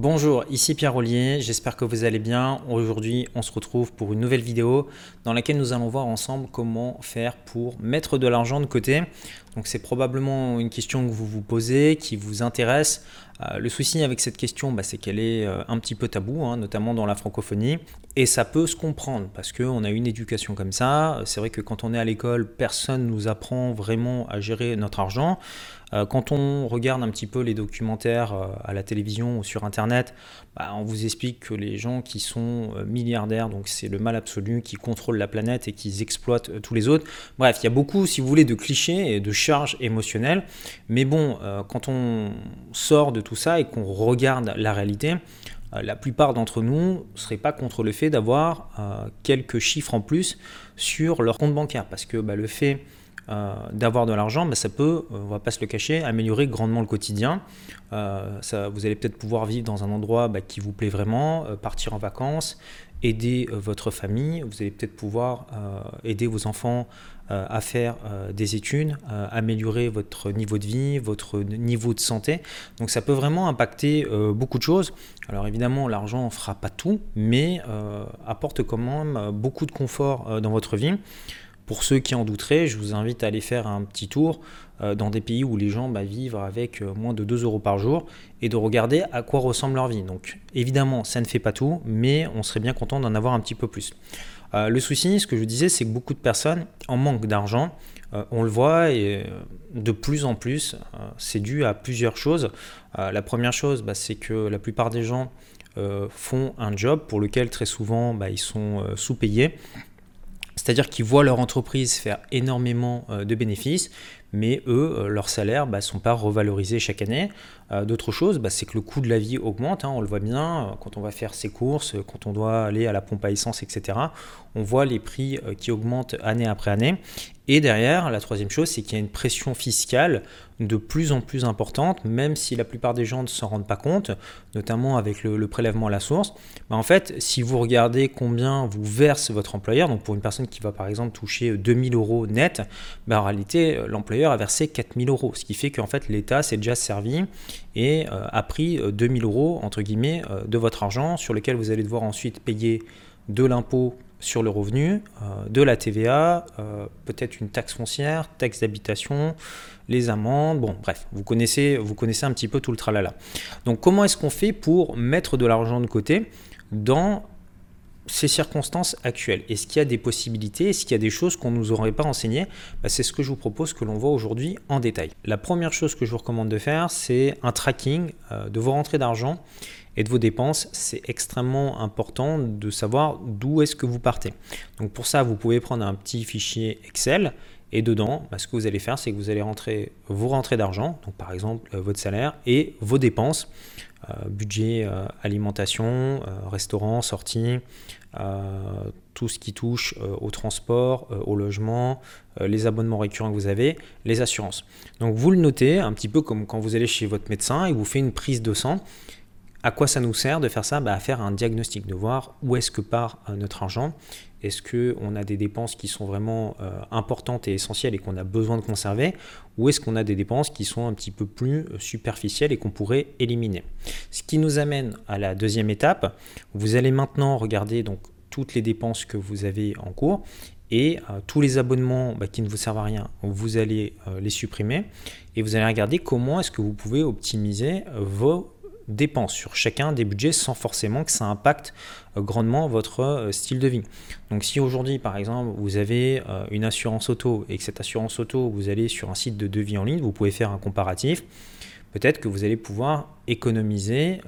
Bonjour, ici Pierre Ollier, j'espère que vous allez bien. Aujourd'hui, on se retrouve pour une nouvelle vidéo dans laquelle nous allons voir ensemble comment faire pour mettre de l'argent de côté. Donc c'est probablement une question que vous vous posez, qui vous intéresse. Euh, le souci avec cette question, bah, c'est qu'elle est euh, un petit peu tabou, hein, notamment dans la francophonie. Et ça peut se comprendre parce qu'on a une éducation comme ça. C'est vrai que quand on est à l'école, personne ne nous apprend vraiment à gérer notre argent. Euh, quand on regarde un petit peu les documentaires à la télévision ou sur Internet, bah, on vous explique que les gens qui sont milliardaires, donc c'est le mal absolu, qui contrôlent la planète et qui exploitent tous les autres. Bref, il y a beaucoup, si vous voulez, de clichés et de charges émotionnelles. Mais bon, quand on sort de ça et qu'on regarde la réalité, la plupart d'entre nous ne seraient pas contre le fait d'avoir quelques chiffres en plus sur leur compte bancaire. Parce que bah, le fait euh, d'avoir de l'argent, mais ça peut, euh, on va pas se le cacher, améliorer grandement le quotidien. Euh, ça, vous allez peut-être pouvoir vivre dans un endroit bah, qui vous plaît vraiment, partir en vacances, aider votre famille. Vous allez peut-être pouvoir aider vos enfants à faire des études, améliorer votre niveau de vie, votre niveau de santé. Donc ça peut vraiment impacter beaucoup de choses. Alors évidemment, l'argent ne fera pas tout, mais apporte quand même beaucoup de confort dans votre vie. Pour ceux qui en douteraient, je vous invite à aller faire un petit tour euh, dans des pays où les gens bah, vivent avec euh, moins de 2 euros par jour et de regarder à quoi ressemble leur vie. Donc évidemment, ça ne fait pas tout, mais on serait bien content d'en avoir un petit peu plus. Euh, le souci, ce que je disais, c'est que beaucoup de personnes en manquent d'argent. on le voit et de plus en plus, c'est dû à plusieurs choses. la première chose, bah, c'est que la plupart des gens font un job pour lequel très souvent bah, ils sont sous-payés. C'est-à-dire qu'ils voient leur entreprise faire énormément euh, de bénéfices, mais eux, euh, leurs salaires ne bah, sont pas revalorisés chaque année. Euh, d'autres choses, bah, c'est que le coût de la vie augmente, hein, on le voit bien, quand on va faire ses courses, quand on doit aller à la pompe à essence, etc. On voit les prix qui augmentent année après année. Et derrière, la troisième chose, c'est qu'il y a une pression fiscale de plus en plus importante, même si la plupart des gens ne s'en rendent pas compte, notamment avec le, prélèvement à la source. Bah, en fait, si vous regardez combien vous verse votre employeur, donc pour une personne qui va par exemple toucher 2000 euros net, en réalité, l'employeur a versé 4000 euros, ce qui fait qu'en fait l'État s'est déjà servi et euh, a pris 2000 euh, euros entre guillemets euh, de votre argent sur lequel vous allez devoir ensuite payer de l'impôt sur le revenu, de la TVA, peut-être une taxe foncière, taxe d'habitation, les amendes, bon bref, vous connaissez, vous connaissez un petit peu tout le tralala. Donc comment est-ce qu'on fait pour mettre de l'argent de côté dans ces circonstances actuelles? Est-ce qu'il y a des possibilités? Est-ce qu'il y a des choses qu'on ne nous aurait pas enseignées? Bah, C'est ce que je vous propose que l'on voit aujourd'hui en détail. La première chose que je vous recommande de faire, c'est un tracking euh, de vos rentrées d'argent et de vos dépenses. C'est extrêmement important de savoir d'où est-ce que vous partez. Donc pour ça, vous pouvez prendre un petit fichier Excel et dedans, bah, ce que vous allez faire, c'est que vous allez rentrer vos rentrées d'argent, donc par exemple euh, votre salaire, et vos dépenses, euh, budget euh, alimentation, restaurant, sortie, tout ce qui touche au transport, au logement, les abonnements récurrents que vous avez, les assurances. Donc vous le notez un petit peu comme quand vous allez chez votre médecin et vous faites une prise de sang. À quoi ça nous sert de faire ça? Bah, À faire un diagnostic, de voir où est-ce que part notre argent. Est-ce qu'on a des dépenses qui sont vraiment euh, importantes et essentielles et qu'on a besoin de conserver? Ou est-ce qu'on a des dépenses qui sont un petit peu plus euh, superficielles et qu'on pourrait éliminer? Ce qui nous amène à la deuxième étape. Vous allez maintenant regarder donc toutes les dépenses que vous avez en cours et euh, tous les abonnements bah, qui ne vous servent à rien, vous allez les supprimer et vous allez regarder comment est-ce que vous pouvez optimiser vos dépenses sur chacun des budgets sans forcément que ça impacte euh, grandement votre euh, style de vie. Donc si aujourd'hui par exemple vous avez euh, une assurance auto et que cette assurance auto vous allez sur un site de devis en ligne, vous pouvez faire un comparatif peut-être que vous allez pouvoir économiser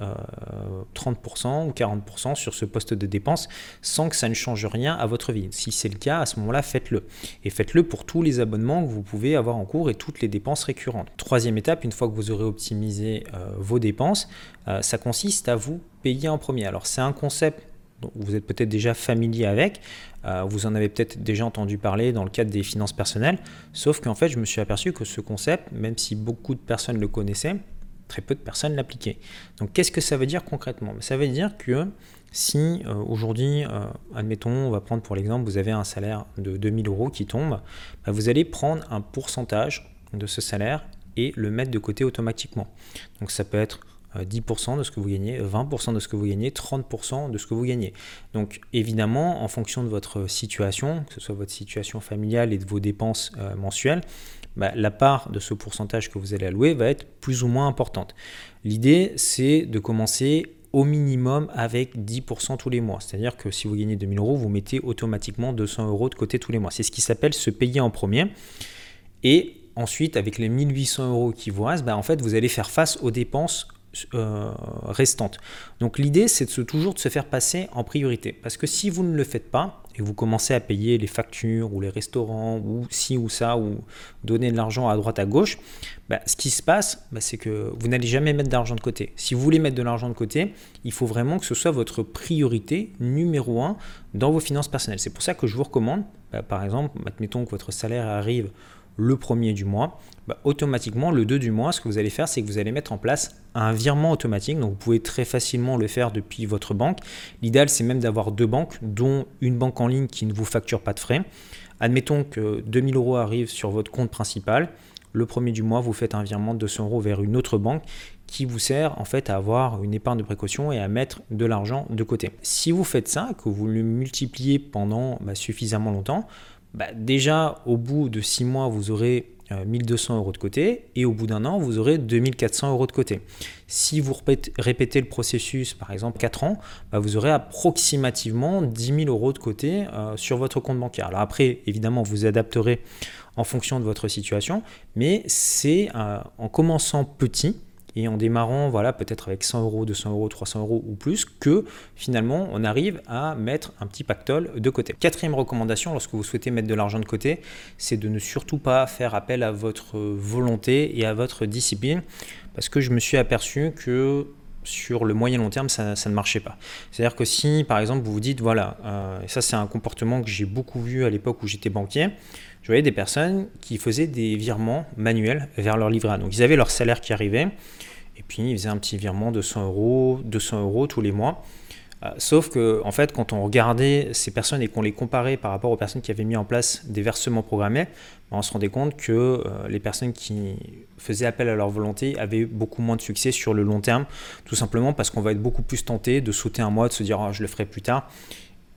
30% euh, ou 40% sur ce poste de dépense sans que ça ne change rien à votre vie. Si c'est le cas, à ce moment-là, faites-le. Et faites-le pour tous les abonnements que vous pouvez avoir en cours et toutes les dépenses récurrentes. Troisième étape, une fois que vous aurez optimisé euh, vos dépenses, euh, ça consiste à vous payer en premier. Alors c'est un concept vous êtes peut-être déjà familier avec, vous en avez peut-être déjà entendu parler dans le cadre des finances personnelles, sauf qu'en fait je me suis aperçu que ce concept, même si beaucoup de personnes le connaissaient, très peu de personnes l'appliquaient. Donc qu'est-ce que ça veut dire concrètement? Ça veut dire que si euh, aujourd'hui, euh, admettons, on va prendre pour l'exemple, vous avez un salaire de 2000 euros qui tombe, bah, vous allez prendre un pourcentage de ce salaire et le mettre de côté automatiquement. Donc ça peut être 10% de ce que vous gagnez, 20% de ce que vous gagnez, 30% de ce que vous gagnez. Donc évidemment, en fonction de votre situation, que ce soit votre situation familiale et de vos dépenses euh, mensuelles, bah, la part de ce pourcentage que vous allez allouer va être plus ou moins importante. L'idée, c'est de commencer au minimum avec 10% tous les mois. C'est-à-dire que si vous gagnez 2000 euros, vous mettez automatiquement 200 euros de côté tous les mois. C'est ce qui s'appelle se payer en premier. Et ensuite, avec les 1800 euros qui vous restent, bah, en fait, vous allez faire face aux dépenses euh, restantes. Donc l'idée, c'est de toujours de se faire passer en priorité. Parce que si vous ne le faites pas, et vous commencez à payer les factures ou les restaurants ou ci ou ça, ou donner de l'argent à droite à gauche, bah, ce qui se passe, bah, c'est que vous n'allez jamais mettre d'argent de côté. Si vous voulez mettre de l'argent de côté, il faut vraiment que ce soit votre priorité numéro un dans vos finances personnelles. C'est pour ça que je vous recommande, bah, par exemple, admettons que votre salaire arrive le premier du mois, bah, automatiquement le 2 du mois, ce que vous allez faire, c'est que vous allez mettre en place un virement automatique. Donc vous pouvez très facilement le faire depuis votre banque. L'idéal, c'est même d'avoir deux banques, dont une banque en ligne qui ne vous facture pas de frais. Admettons que 2000 euros arrivent sur votre compte principal. Le premier du mois, vous faites un virement de 200 euros vers une autre banque qui vous sert en fait à avoir une épargne de précaution et à mettre de l'argent de côté. Si vous faites ça, que vous le multipliez pendant bah, suffisamment longtemps, bah, déjà au bout de 6 mois, vous aurez 1200 euh, euros de côté et au bout d'un an, vous aurez 2400 euros de côté. Si vous répétez le processus, par exemple 4 ans, bah, vous aurez approximativement 10 000 euros de côté euh, sur votre compte bancaire. Alors après, évidemment, vous adapterez en fonction de votre situation, mais c'est euh, en commençant petit et en démarrant voilà peut-être avec 100 euros, 200 euros, 300 euros ou plus que finalement on arrive à mettre un petit pactole de côté. Quatrième recommandation lorsque vous souhaitez mettre de l'argent de côté, c'est de ne surtout pas faire appel à votre volonté et à votre discipline parce que je me suis aperçu que sur le moyen long terme, ça, ne marchait pas. C'est-à-dire que si, par exemple, vous vous dites, voilà, euh, ça c'est un comportement que j'ai beaucoup vu à l'époque où j'étais banquier, je voyais des personnes qui faisaient des virements manuels vers leur livret A. Donc ils avaient leur salaire qui arrivait, et puis ils faisaient un petit virement de 100 euros, 200 euros tous les mois. Euh, sauf que, en fait, quand on regardait ces personnes et qu'on les comparait par rapport aux personnes qui avaient mis en place des versements programmés, ben, on se rendait compte que euh, les personnes qui faisaient appel à leur volonté avaient beaucoup moins de succès sur le long terme, tout simplement parce qu'on va être beaucoup plus tenté de sauter un mois, de se dire ah, je le ferai plus tard.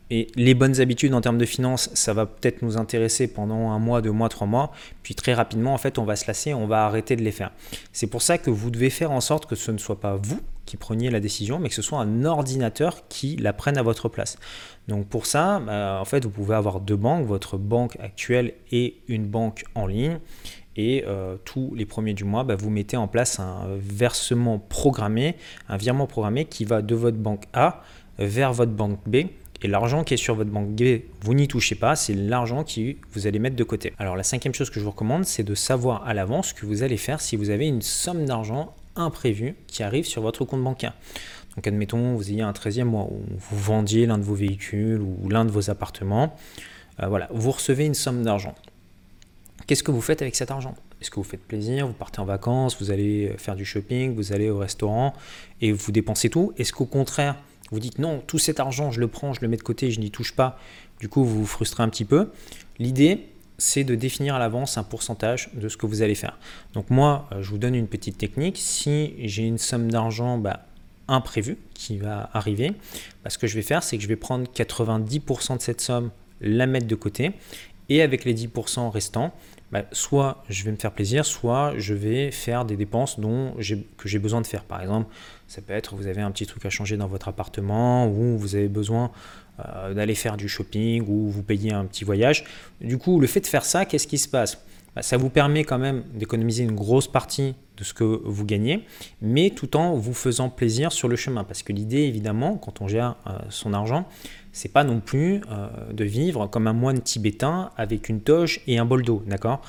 Et les bonnes habitudes en termes de finances, ça va peut-être nous intéresser pendant un mois, deux mois, trois mois. Puis très rapidement, en fait, on va se lasser, on va arrêter de les faire. C'est pour ça que vous devez faire en sorte que ce ne soit pas vous qui preniez la décision, mais que ce soit un ordinateur qui la prenne à votre place. Donc pour ça, bah, en fait, vous pouvez avoir deux banques, votre banque actuelle et une banque en ligne. Et euh, tous les premiers du mois, bah, vous mettez en place un versement programmé, un virement programmé qui va de votre banque A vers votre banque B et l'argent qui est sur votre banque vous n'y touchez pas, c'est l'argent que vous allez mettre de côté. Alors la cinquième chose que je vous recommande, c'est de savoir à l'avance ce que vous allez faire si vous avez une somme d'argent imprévue qui arrive sur votre compte bancaire. Donc admettons, vous ayez un 13e mois où vous vendiez l'un de vos véhicules ou l'un de vos appartements. Euh, voilà, vous recevez une somme d'argent. Qu'est-ce que vous faites avec cet argent? Est-ce que vous faites plaisir Vous partez en vacances Vous allez faire du shopping Vous allez au restaurant et vous dépensez tout? Est-ce qu'au contraire, vous dites non, tout cet argent, je le prends, je le mets de côté, je n'y touche pas. Du coup, vous vous frustrez un petit peu. L'idée, c'est de définir à l'avance un pourcentage de ce que vous allez faire. Donc moi, euh, je vous donne une petite technique. Si j'ai une somme d'argent bah, imprévue qui va arriver, bah, ce que je vais faire, c'est que je vais prendre 90% de cette somme, la mettre de côté, et avec les 10% restants, bah, soit je vais me faire plaisir, soit je vais faire des dépenses dont que j'ai besoin de faire. Par exemple, ça peut être vous avez un petit truc à changer dans votre appartement ou vous avez besoin euh, d'aller faire du shopping ou vous payez un petit voyage. Du coup, le fait de faire ça, qu'est-ce qui se passe? Bah, Ça vous permet quand même d'économiser une grosse partie de ce que vous gagnez, mais tout en vous faisant plaisir sur le chemin. Parce que l'idée, évidemment, quand on gère euh, son argent, c'est pas non plus euh, de vivre comme un moine tibétain avec une toge et un bol d'eau, d'accord?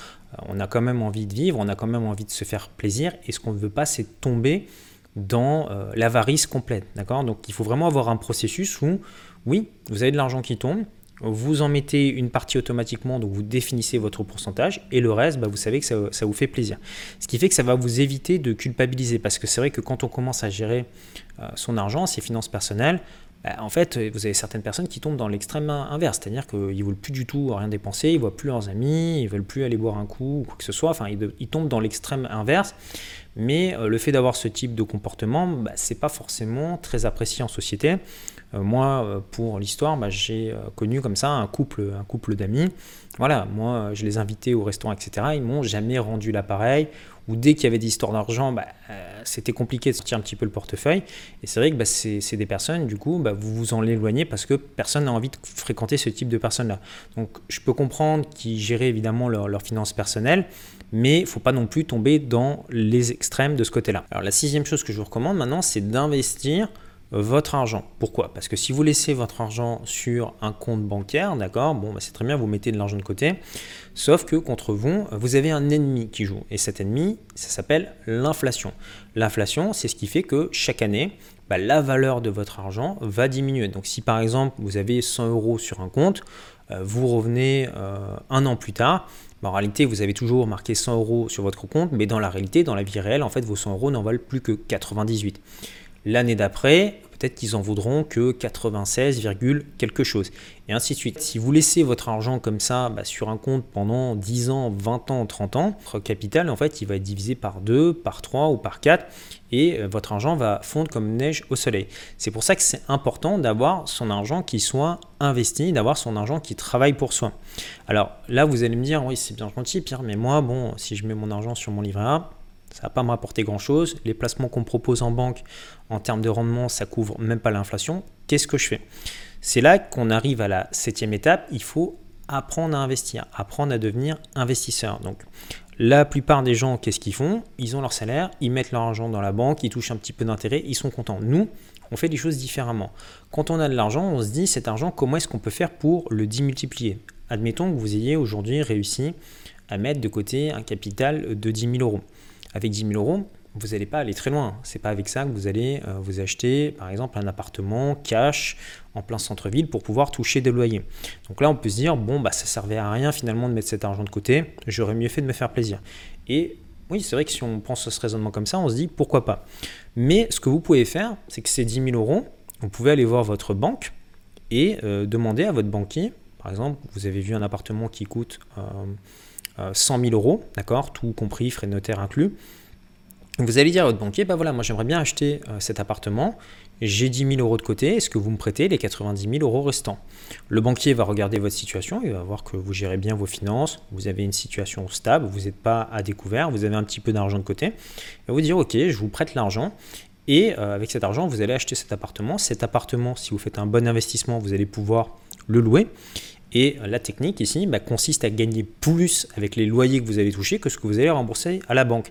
On a quand même envie de vivre, on a quand même envie de se faire plaisir, et ce qu'on ne veut pas, c'est tomber dans l'avarice complète, d'accord? Donc il faut vraiment avoir un processus où, oui, vous avez de l'argent qui tombe, vous en mettez une partie automatiquement, donc vous définissez votre pourcentage, et le reste, bah, vous savez que ça, vous fait plaisir. Ce qui fait que ça va vous éviter de culpabiliser, parce que c'est vrai que quand on commence à gérer euh, son argent, ses finances personnelles, bah, en fait, vous avez certaines personnes qui tombent dans l'extrême inverse, c'est-à-dire qu'ils ne veulent plus du tout rien dépenser, ils ne voient plus leurs amis, ils ne veulent plus aller boire un coup ou quoi que ce soit, enfin, ils tombent dans l'extrême inverse, Mais le fait d'avoir ce type de comportement, bah, c'est pas forcément très apprécié en société. moi, pour l'histoire, bah, j'ai connu comme ça un couple, un couple d'amis. Voilà, moi, je les invitais au restaurant, etc. Ils m'ont jamais rendu l'appareil ou dès qu'il y avait des histoires d'argent, bah, euh, c'était compliqué de sortir un petit peu le portefeuille. Et c'est vrai que bah, c'est des personnes, du coup, bah, vous vous en éloignez parce que personne n'a envie de fréquenter ce type de personnes-là. Donc je peux comprendre qu'ils géraient évidemment leurs finances personnelles, mais il ne faut pas non plus tomber dans les extrêmes de ce côté-là. Alors la sixième chose que je vous recommande maintenant, c'est d'investir votre argent. Pourquoi? Parce que si vous laissez votre argent sur un compte bancaire, d'accord, bon, bah, c'est très bien, vous mettez de l'argent de côté, sauf que contre vous, vous avez un ennemi qui joue. Et cet ennemi, ça s'appelle l'inflation. L'inflation, c'est ce qui fait que chaque année, bah, la valeur de votre argent va diminuer. Donc si par exemple, vous avez 100 euros sur un compte, euh, vous revenez euh, un an plus tard, bah, en réalité, vous avez toujours juste 100 euros sur votre compte, mais dans la réalité, dans la vie réelle, en fait, vos 100 euros n'en valent plus que 98. L'année d'après, qu'ils en voudront que 96, quelque chose. Et ainsi de suite. Si vous laissez votre argent comme ça bah, sur un compte pendant 10 ans, 20 ans, 30 ans, votre capital, en fait, il va être divisé par 2, par 3 ou par 4 et euh, votre argent va fondre comme neige au soleil. C'est pour ça que c'est important d'avoir son argent qui soit investi, d'avoir son argent qui travaille pour soi. Alors là, vous allez me dire, oui, c'est bien gentil, Pierre, mais moi, bon, si je mets mon argent sur mon livret A, ça va pas me rapporter grand-chose. Les placements qu'on propose en banque, en termes de rendement, ça couvre même pas l'inflation. Qu'est-ce que je fais? C'est là qu'on arrive à la septième étape. Il faut apprendre à investir, apprendre à devenir investisseur. Donc, la plupart des gens, qu'est-ce qu'ils font? Ils ont leur salaire, ils mettent leur argent dans la banque, ils touchent un petit peu d'intérêt, ils sont contents. Nous, on fait des choses différemment. Quand on a de l'argent, on se dit cet argent, comment est-ce qu'on peut faire pour le démultiplier? Admettons que vous ayez aujourd'hui réussi à mettre de côté un capital de 10 000 euros avec 10 000 euros, vous n'allez pas aller très loin. C'est pas avec ça que vous allez euh, vous acheter, par exemple, un appartement cash en plein centre-ville pour pouvoir toucher des loyers. Donc là, on peut se dire, bon, bah, ça servait à rien finalement de mettre cet argent de côté. J'aurais mieux fait de me faire plaisir. Et oui, c'est vrai que si on pense à ce raisonnement comme ça, on se dit, pourquoi pas. Mais ce que vous pouvez faire, c'est que ces 10 000 euros, vous pouvez aller voir votre banque et euh, demander à votre banquier, par exemple, vous avez vu un appartement qui coûte... Euh, 100 euh, 000 euros, d'accord, tout compris, frais de notaire inclus. Vous allez dire à votre banquier, bah voilà, moi j'aimerais bien acheter euh, cet appartement, j'ai 10 000 euros de côté, est-ce que vous me prêtez les 90 000 euros restants? Le banquier va regarder votre situation, il va voir que vous gérez bien vos finances, vous avez une situation stable, vous n'êtes pas à découvert, vous avez un petit peu d'argent de côté, il va vous dire, ok, je vous prête l'argent, et euh, avec cet argent, vous allez acheter cet appartement. Cet appartement, si vous faites un bon investissement, vous allez pouvoir le louer. Et la technique ici bah, consiste à gagner plus avec les loyers que vous allez toucher que ce que vous allez rembourser à la banque.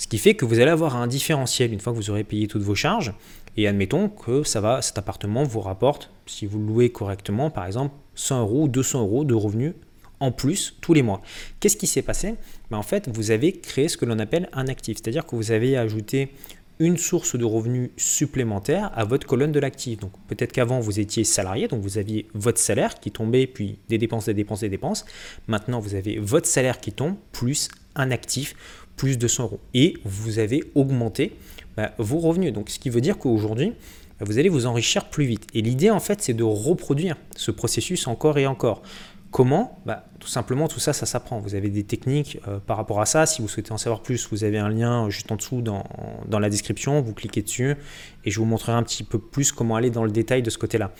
Ce qui fait que vous allez avoir un différentiel une fois que vous aurez payé toutes vos charges. Et admettons que ça va, cet appartement vous rapporte, si vous louez correctement, par exemple 100 euros ou 200 euros de revenus en plus tous les mois. Qu'est-ce qui s'est passé? Ben, En fait, vous avez créé ce que l'on appelle un actif, c'est-à-dire que vous avez ajouté une source de revenus supplémentaire à votre colonne de l'actif. Donc peut-être qu'avant vous étiez salarié, donc vous aviez votre salaire qui tombait, puis des dépenses, des dépenses, des dépenses. Maintenant vous avez votre salaire qui tombe, plus un actif, plus de 100 euros. Et vous avez augmenté bah, vos revenus. Donc ce qui veut dire qu'aujourd'hui, bah, vous allez vous enrichir plus vite. Et l'idée en fait c'est de reproduire ce processus encore et encore. Comment bah, Tout simplement, tout ça, ça s'apprend. Vous avez des techniques euh, par rapport à ça. Si vous souhaitez en savoir plus, vous avez un lien juste en dessous dans, dans, la description. Vous cliquez dessus et je vous montrerai un petit peu plus comment aller dans le détail de ce côté-là.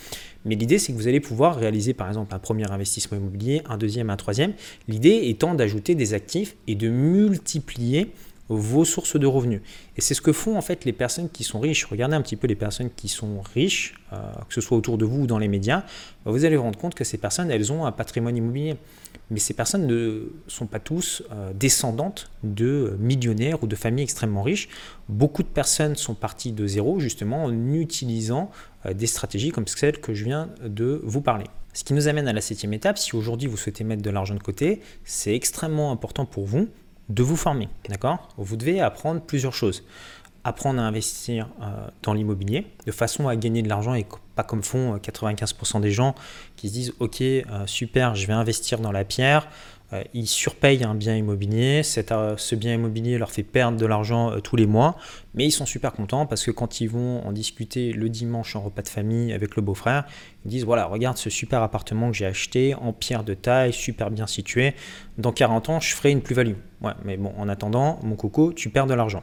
Mais l'idée, c'est que vous allez pouvoir réaliser par exemple un premier investissement immobilier, un deuxième, un troisième. L'idée étant d'ajouter des actifs et de multiplier vos sources de revenus. Et c'est ce que font en fait les personnes qui sont riches. Regardez un petit peu les personnes qui sont riches, euh, que ce soit autour de vous ou dans les médias, vous allez vous rendre compte que ces personnes, elles ont un patrimoine immobilier. Mais ces personnes ne sont pas tous euh, descendantes de millionnaires ou de familles extrêmement riches. Beaucoup de personnes sont parties de zéro justement en utilisant euh, des stratégies comme celles que je viens de vous parler. Ce qui nous amène à la septième étape, si aujourd'hui vous souhaitez mettre de l'argent de côté, c'est extrêmement important pour vous de vous former. D'accord? Vous devez apprendre plusieurs choses. Apprendre à investir euh, dans l'immobilier de façon à gagner de l'argent et pas comme font 95% euh, des gens qui se disent Ok, euh, super, je vais investir dans la pierre. Euh, ils surpayent un bien immobilier, euh, ce bien immobilier leur fait perdre de l'argent tous les mois, mais ils sont super contents parce que quand ils vont en discuter le dimanche en repas de famille avec le beau-frère, ils disent voilà, regarde ce super appartement que j'ai acheté en pierre de taille, super bien situé, dans 40 ans je ferai une plus-value. Mais bon, en attendant, mon coco, tu perds de l'argent.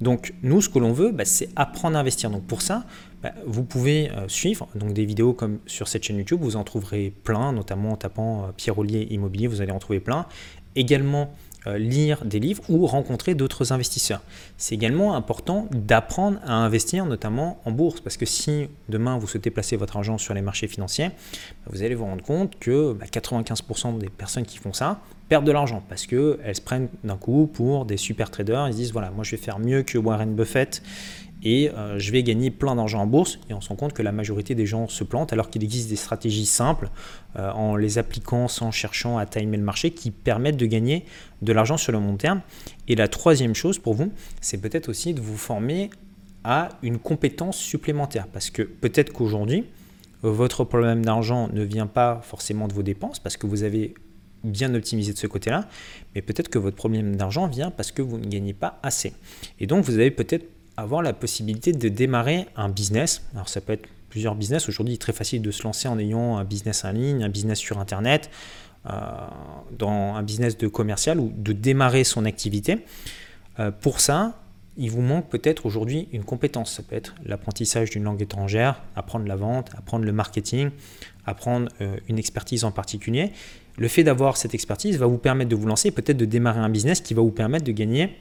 Donc nous, ce que l'on veut, bah, c'est apprendre à investir. Donc pour ça, bah, vous pouvez euh, suivre donc des vidéos comme sur cette chaîne YouTube, vous en trouverez plein, notamment en tapant euh, Pierre Ollier Immobilier, vous allez en trouver plein. Également, euh, lire des livres ou rencontrer d'autres investisseurs. C'est également important d'apprendre à investir, notamment en bourse, parce que si demain vous souhaitez placer votre argent sur les marchés financiers, bah, vous allez vous rendre compte que 95% des personnes qui font ça perdent de l'argent parce qu'elles se prennent d'un coup pour des super traders. Ils se disent voilà, moi je vais faire mieux que Warren Buffett et euh, je vais gagner plein d'argent en bourse. Et on se rend compte que la majorité des gens se plantent alors qu'il existe des stratégies simples euh, en les appliquant sans cherchant à timer le marché qui permettent de gagner de l'argent sur le long terme. Et la troisième chose pour vous, c'est peut-être aussi de vous former à une compétence supplémentaire parce que peut-être qu'aujourd'hui, votre problème d'argent ne vient pas forcément de vos dépenses parce que vous avez bien optimisé de ce côté-là, mais peut-être que votre problème d'argent vient parce que vous ne gagnez pas assez. Et donc vous avez peut-être avoir la possibilité de démarrer un business. Alors ça peut être plusieurs business. Aujourd'hui, il est très facile de se lancer en ayant un business en ligne, un business sur Internet, euh, dans un business de commercial ou de démarrer son activité. Euh, pour ça, il vous manque peut-être aujourd'hui une compétence. Ça peut être l'apprentissage d'une langue étrangère, apprendre la vente, apprendre le marketing, apprendre euh, une expertise en particulier. Le fait d'avoir cette expertise va vous permettre de vous lancer, peut-être de démarrer un business qui va vous permettre de gagner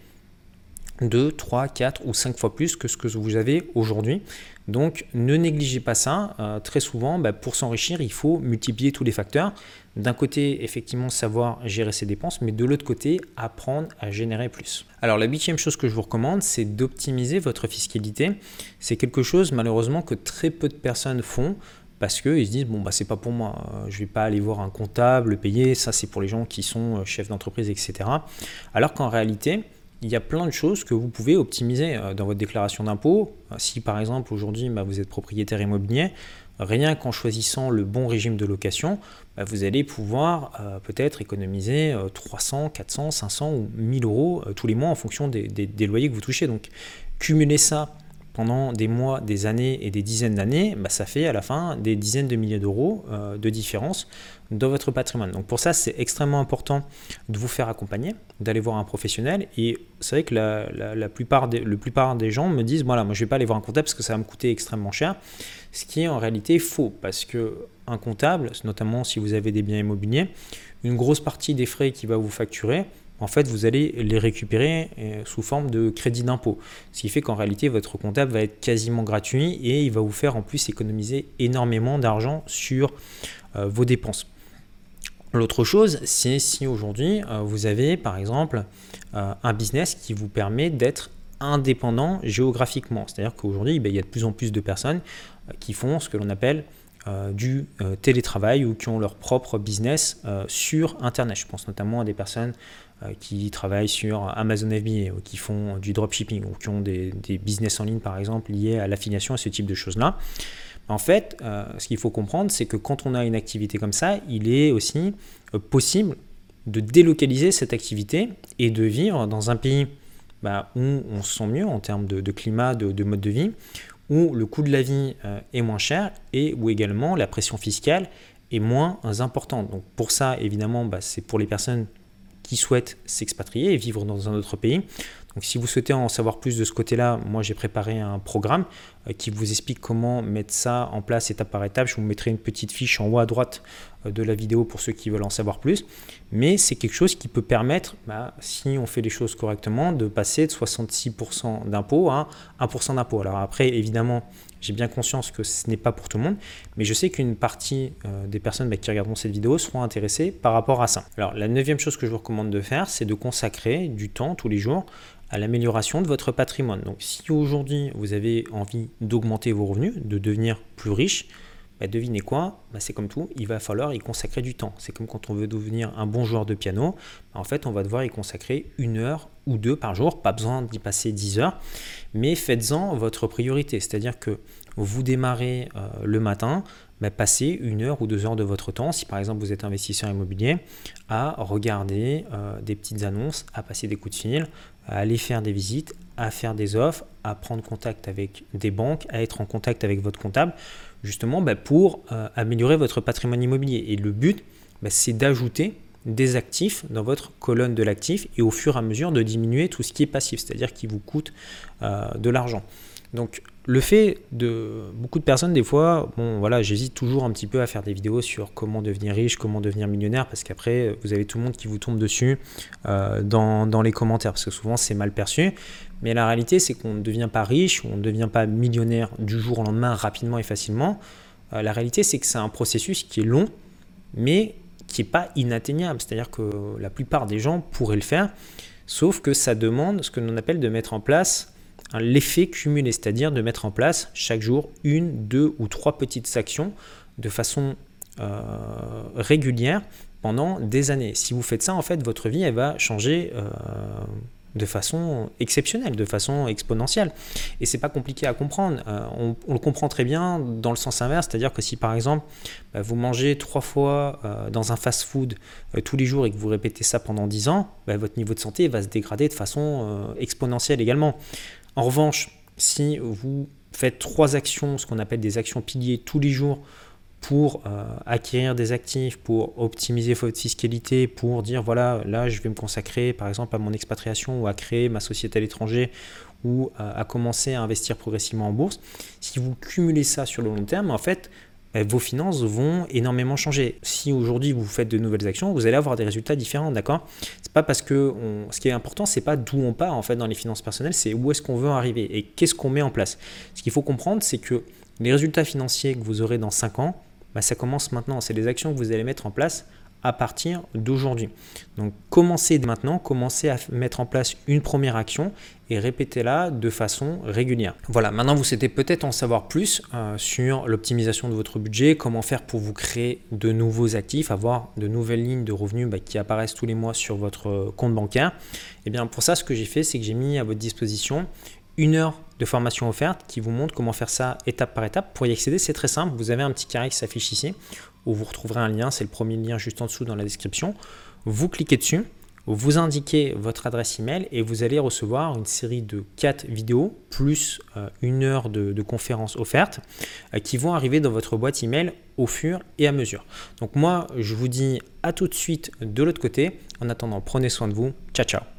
2, 3, 4 ou 5 fois plus que ce que vous avez aujourd'hui. Donc ne négligez pas ça. Euh, très souvent, bah, pour s'enrichir, il faut multiplier tous les facteurs. D'un côté, effectivement, savoir gérer ses dépenses, mais de l'autre côté, apprendre à générer plus. Alors la huitième chose que je vous recommande, c'est d'optimiser votre fiscalité. C'est quelque chose malheureusement que très peu de personnes font parce qu'ils se disent bon bah c'est pas pour moi, euh, je vais pas aller voir un comptable payer, ça c'est pour les gens qui sont euh, chefs d'entreprise, etc. Alors qu'en réalité, il y a plein de choses que vous pouvez optimiser euh, dans votre déclaration d'impôt. Si par exemple aujourd'hui bah, vous êtes propriétaire immobilier, rien qu'en choisissant le bon régime de location, bah, vous allez pouvoir peut-être économiser 300, 400, 500 ou 1000 euros tous les mois en fonction des, des, loyers que vous touchez. Donc cumuler ça pendant des mois, des années et des dizaines d'années, bah, ça fait à la fin des dizaines de milliers d'euros de différence dans votre patrimoine. Donc pour ça, c'est extrêmement important de vous faire accompagner, d'aller voir un professionnel. Et c'est vrai que la, plupart des, des gens me disent, voilà, moi je ne vais pas aller voir un comptable parce que ça va me coûter extrêmement cher. Ce qui est en réalité faux, parce que un comptable, notamment si vous avez des biens immobiliers, une grosse partie des frais qu'il va vous facturer, en fait, vous allez les récupérer euh, sous forme de crédit d'impôt. Ce qui fait qu'en réalité, votre comptable va être quasiment gratuit et il va vous faire en plus économiser énormément d'argent sur euh, vos dépenses. L'autre chose, c'est si aujourd'hui euh, vous avez par exemple un business qui vous permet d'être indépendant géographiquement. C'est-à-dire qu'aujourd'hui, ben, il y a de plus en plus de personnes qui font ce que l'on appelle du télétravail ou qui ont leur propre business sur Internet. Je pense notamment à des personnes qui travaillent sur Amazon FBA ou qui font du dropshipping ou qui ont des, business en ligne par exemple liés à l'affiliation et ce type de choses-là. En fait, euh, ce qu'il faut comprendre, c'est que quand on a une activité comme ça, il est aussi euh, possible de délocaliser cette activité et de vivre dans un pays bah, où on se sent mieux en termes de, climat, de, mode de vie, où le coût de la vie euh, est moins cher et où également la pression fiscale est moins importante. Donc pour ça, évidemment, bah, c'est pour les personnes qui s'expatrier et vivre dans un autre pays. Donc si vous souhaitez en savoir plus de ce côté-là, moi j'ai préparé un programme euh, qui vous explique comment mettre ça en place étape par étape. Je vous mettrai une petite fiche en haut à droite de la vidéo pour ceux qui veulent en savoir plus. Mais c'est quelque chose qui peut permettre, bah, si on fait les choses correctement, de passer de 66% d'impôt à 1% d'impôt. Alors après, évidemment, j'ai bien conscience que ce n'est pas pour tout le monde, mais je sais qu'une partie euh, des personnes bah, qui regarderont cette vidéo seront intéressées par rapport à ça. Alors la neuvième chose que je vous recommande de faire, c'est de consacrer du temps tous les jours à l'amélioration de votre patrimoine. Donc si aujourd'hui vous avez envie d'augmenter vos revenus, de devenir plus riche, bah, devinez quoi? Bah, C'est comme tout, il va falloir y consacrer du temps. C'est comme quand on veut devenir un bon joueur de piano, bah, en fait on va devoir y consacrer une heure ou deux par jour, pas besoin d'y passer 10 heures, mais faites-en votre priorité. C'est-à-dire que vous démarrez euh, le matin, bah, passez une heure ou deux heures de votre temps, si par exemple vous êtes investisseur immobilier, à regarder euh, des petites annonces, à passer des coups de fil, à aller faire des visites, à faire des offres, à prendre contact avec des banques, à être en contact avec votre comptable, justement bah, pour euh, améliorer votre patrimoine immobilier. Et le but, bah, c'est d'ajouter des actifs dans votre colonne de l'actif et au fur et à mesure de diminuer tout ce qui est passif, c'est-à-dire qui vous coûte euh, de l'argent. Donc le fait de beaucoup de personnes, des fois, bon voilà, j'hésite toujours un petit peu à faire des vidéos sur comment devenir riche, comment devenir millionnaire, parce qu'après, vous avez tout le monde qui vous tombe dessus euh, dans, les commentaires, parce que souvent c'est mal perçu. Mais la réalité, c'est qu'on ne devient pas riche, on ne devient pas millionnaire du jour au lendemain rapidement et facilement. Euh, la réalité, c'est que c'est un processus qui est long, mais qui n'est pas inatteignable. C'est-à-dire que la plupart des gens pourraient le faire, sauf que ça demande ce que l'on appelle de mettre en place l'effet cumulé, c'est-à-dire de mettre en place chaque jour une, deux ou trois petites actions de façon euh, régulière pendant des années. Si vous faites ça, en fait, votre vie, elle va changer euh, de façon exceptionnelle, de façon exponentielle. Et c'est pas compliqué à comprendre. Euh, on, le comprend très bien dans le sens inverse, c'est-à-dire que si par exemple bah, vous mangez trois fois dans un fast-food tous les jours et que vous répétez ça pendant dix ans, bah, votre niveau de santé va se dégrader de façon exponentielle également. En revanche, si vous faites trois actions, ce qu'on appelle des actions piliers tous les jours, pour euh, acquérir des actifs, pour optimiser votre fiscalité, pour dire voilà, là je vais me consacrer par exemple à mon expatriation ou à créer ma société à l'étranger ou euh, à commencer à investir progressivement en bourse. Si vous cumulez ça sur le long terme, en fait, vos finances vont énormément changer. Si aujourd'hui vous faites de nouvelles actions, vous allez avoir des résultats différents, d'accord? C'est pas parce que ce qui est important, c'est pas d'où on part en fait dans les finances personnelles, c'est où est-ce qu'on veut arriver et qu'est-ce qu'on met en place. Ce qu'il faut comprendre, c'est que les résultats financiers que vous aurez dans 5 ans, bah, ça commence maintenant. C'est des actions que vous allez mettre en place à partir d'aujourd'hui. Donc commencez maintenant, commencez à mettre en place une première action et répétez-la de façon régulière. Voilà, maintenant vous souhaitez peut-être en savoir plus euh, sur l'optimisation de votre budget, comment faire pour vous créer de nouveaux actifs, avoir de nouvelles lignes de revenus bah, qui apparaissent tous les mois sur votre compte bancaire. Et eh bien pour ça, ce que j'ai fait, c'est que j'ai mis à votre disposition une heure de formation offerte qui vous montre comment faire ça étape par étape. Pour y accéder, c'est très simple. Vous avez un petit carré qui s'affiche ici où vous retrouverez un lien. C'est le premier lien juste en dessous dans la description. Vous cliquez dessus, vous indiquez votre adresse email et vous allez recevoir une série de 4 vidéos plus euh, une heure de, conférences offertes euh, qui vont arriver dans votre boîte email au fur et à mesure. Donc moi, je vous dis à tout de suite de l'autre côté. En attendant, prenez soin de vous. Ciao, ciao.